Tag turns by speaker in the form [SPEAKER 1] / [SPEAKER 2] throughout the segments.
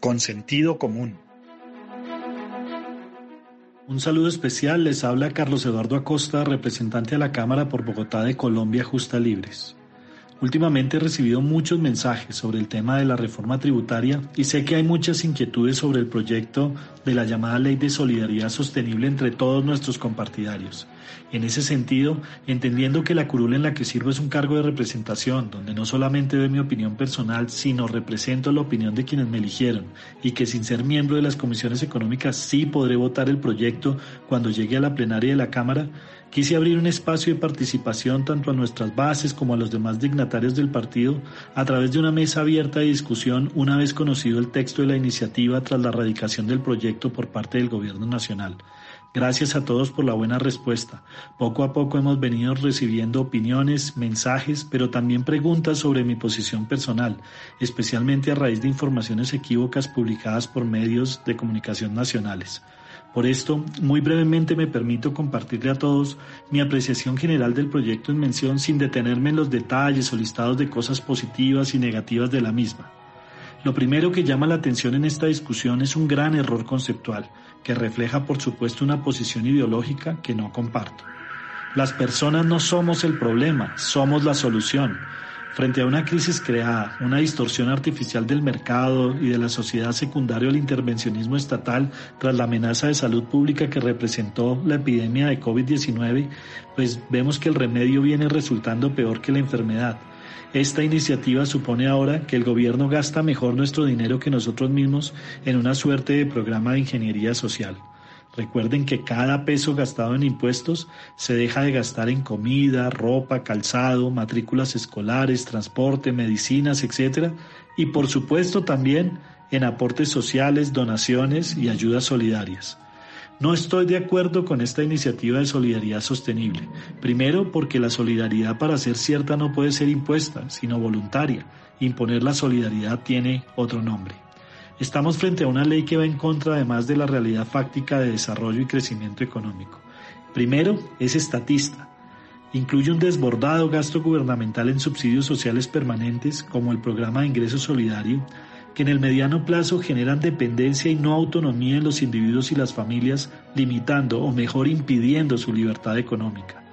[SPEAKER 1] Con sentido común. Un saludo especial les habla Carlos Eduardo Acosta, representante de la Cámara por Bogotá de Colombia Justa Libres. Últimamente he recibido muchos mensajes sobre el tema de la reforma tributaria y sé que hay muchas inquietudes sobre el proyecto de la llamada Ley de Solidaridad Sostenible entre todos nuestros compartidarios. En ese sentido, entendiendo que la curul en la que sirvo es un cargo de representación, donde no solamente doy mi opinión personal, sino represento la opinión de quienes me eligieron, y que sin ser miembro de las comisiones económicas sí podré votar el proyecto cuando llegue a la plenaria de la Cámara, Quise abrir un espacio de participación tanto a nuestras bases como a los demás dignatarios del partido a través de una mesa abierta de discusión una vez conocido el texto de la iniciativa tras la erradicación del proyecto por parte del Gobierno Nacional. Gracias a todos por la buena respuesta. Poco a poco hemos venido recibiendo opiniones, mensajes, pero también preguntas sobre mi posición personal, especialmente a raíz de informaciones equívocas publicadas por medios de comunicación nacionales. Por esto, muy brevemente me permito compartirle a todos mi apreciación general del proyecto en mención sin detenerme en los detalles o listados de cosas positivas y negativas de la misma. Lo primero que llama la atención en esta discusión es un gran error conceptual, que refleja por supuesto una posición ideológica que no comparto. Las personas no somos el problema, somos la solución. Frente a una crisis creada, una distorsión artificial del mercado y de la sociedad secundaria al intervencionismo estatal tras la amenaza de salud pública que representó la epidemia de COVID-19, pues vemos que el remedio viene resultando peor que la enfermedad. Esta iniciativa supone ahora que el gobierno gasta mejor nuestro dinero que nosotros mismos en una suerte de programa de ingeniería social. Recuerden que cada peso gastado en impuestos se deja de gastar en comida, ropa, calzado, matrículas escolares, transporte, medicinas, etc. Y por supuesto también en aportes sociales, donaciones y ayudas solidarias. No estoy de acuerdo con esta iniciativa de solidaridad sostenible. Primero, porque la solidaridad para ser cierta no puede ser impuesta, sino voluntaria. Imponer la solidaridad tiene otro nombre. Estamos frente a una ley que va en contra además de la realidad fáctica de desarrollo y crecimiento económico. Primero, es estatista. Incluye un desbordado gasto gubernamental en subsidios sociales permanentes como el programa de ingreso solidario, que en el mediano plazo generan dependencia y no autonomía en los individuos y las familias, limitando o mejor impidiendo su libertad económica.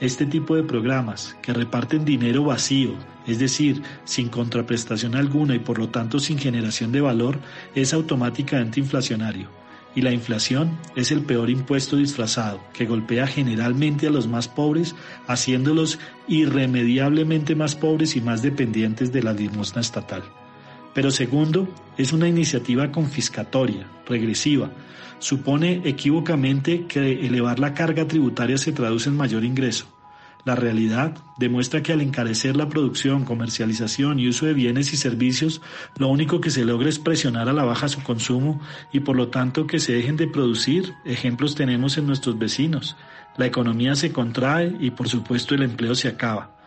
[SPEAKER 1] Este tipo de programas, que reparten dinero vacío, es decir, sin contraprestación alguna y por lo tanto sin generación de valor, es automáticamente inflacionario. Y la inflación es el peor impuesto disfrazado, que golpea generalmente a los más pobres, haciéndolos irremediablemente más pobres y más dependientes de la limosna estatal. Pero segundo, es una iniciativa confiscatoria, regresiva, supone equívocamente que elevar la carga tributaria se traduce en mayor ingreso. La realidad demuestra que al encarecer la producción, comercialización y uso de bienes y servicios, lo único que se logra es presionar a la baja su consumo y por lo tanto que se dejen de producir. Ejemplos tenemos en nuestros vecinos. La economía se contrae y por supuesto el empleo se acaba.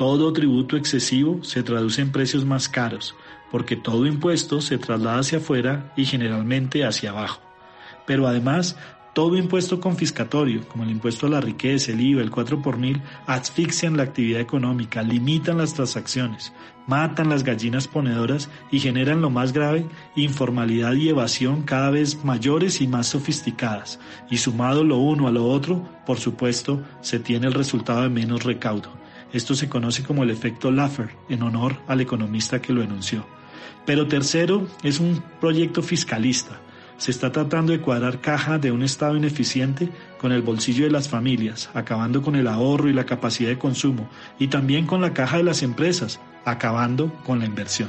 [SPEAKER 1] Todo tributo excesivo se traduce en precios más caros, porque todo impuesto se traslada hacia afuera y generalmente hacia abajo pero además todo impuesto confiscatorio, como el impuesto a la riqueza, el IVA, el 4 por mil, asfixian la actividad económica, limitan las transacciones, matan las gallinas ponedoras y generan lo más grave, informalidad y evasión cada vez mayores y más sofisticadas. Y sumado lo uno a lo otro, por supuesto, se tiene el resultado de menos recaudo. Esto se conoce como el efecto Laffer, en honor al economista que lo enunció. Pero tercero, es un proyecto fiscalista se está tratando de cuadrar caja de un Estado ineficiente con el bolsillo de las familias, acabando con el ahorro y la capacidad de consumo, y también con la caja de las empresas, acabando con la inversión.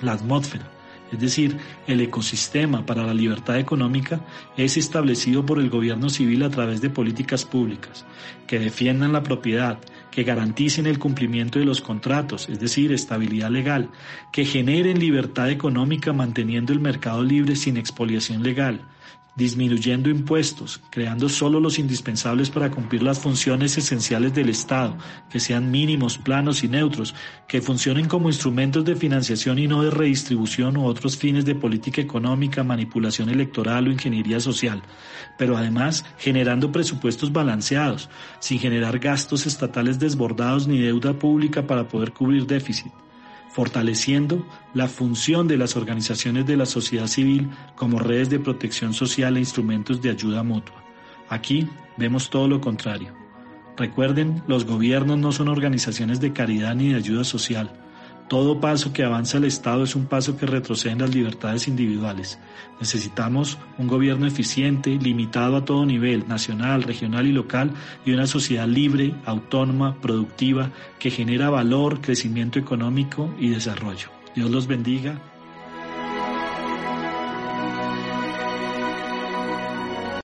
[SPEAKER 1] La atmósfera, es decir, el ecosistema para la libertad económica, es establecido por el gobierno civil a través de políticas públicas que defiendan la propiedad, que garanticen el cumplimiento de los contratos, es decir, estabilidad legal, que generen libertad económica manteniendo el mercado libre sin expoliación legal, disminuyendo impuestos, creando solo los indispensables para cumplir las funciones esenciales del Estado, que sean mínimos, planos y neutros, que funcionen como instrumentos de financiación y no de redistribución u otros fines de política económica, manipulación electoral o ingeniería social, pero además generando presupuestos balanceados, sin generar gastos estatales desbordados ni deuda pública para poder cubrir déficit fortaleciendo la función de las organizaciones de la sociedad civil como redes de protección social e instrumentos de ayuda mutua. Aquí vemos todo lo contrario. Recuerden, los gobiernos no son organizaciones de caridad ni de ayuda social, todo paso que avanza el Estado es un paso que retrocede en las libertades individuales. Necesitamos un gobierno eficiente, limitado a todo nivel, nacional, regional y local, y una sociedad libre, autónoma, productiva, que genera valor, crecimiento económico y desarrollo. Dios los bendiga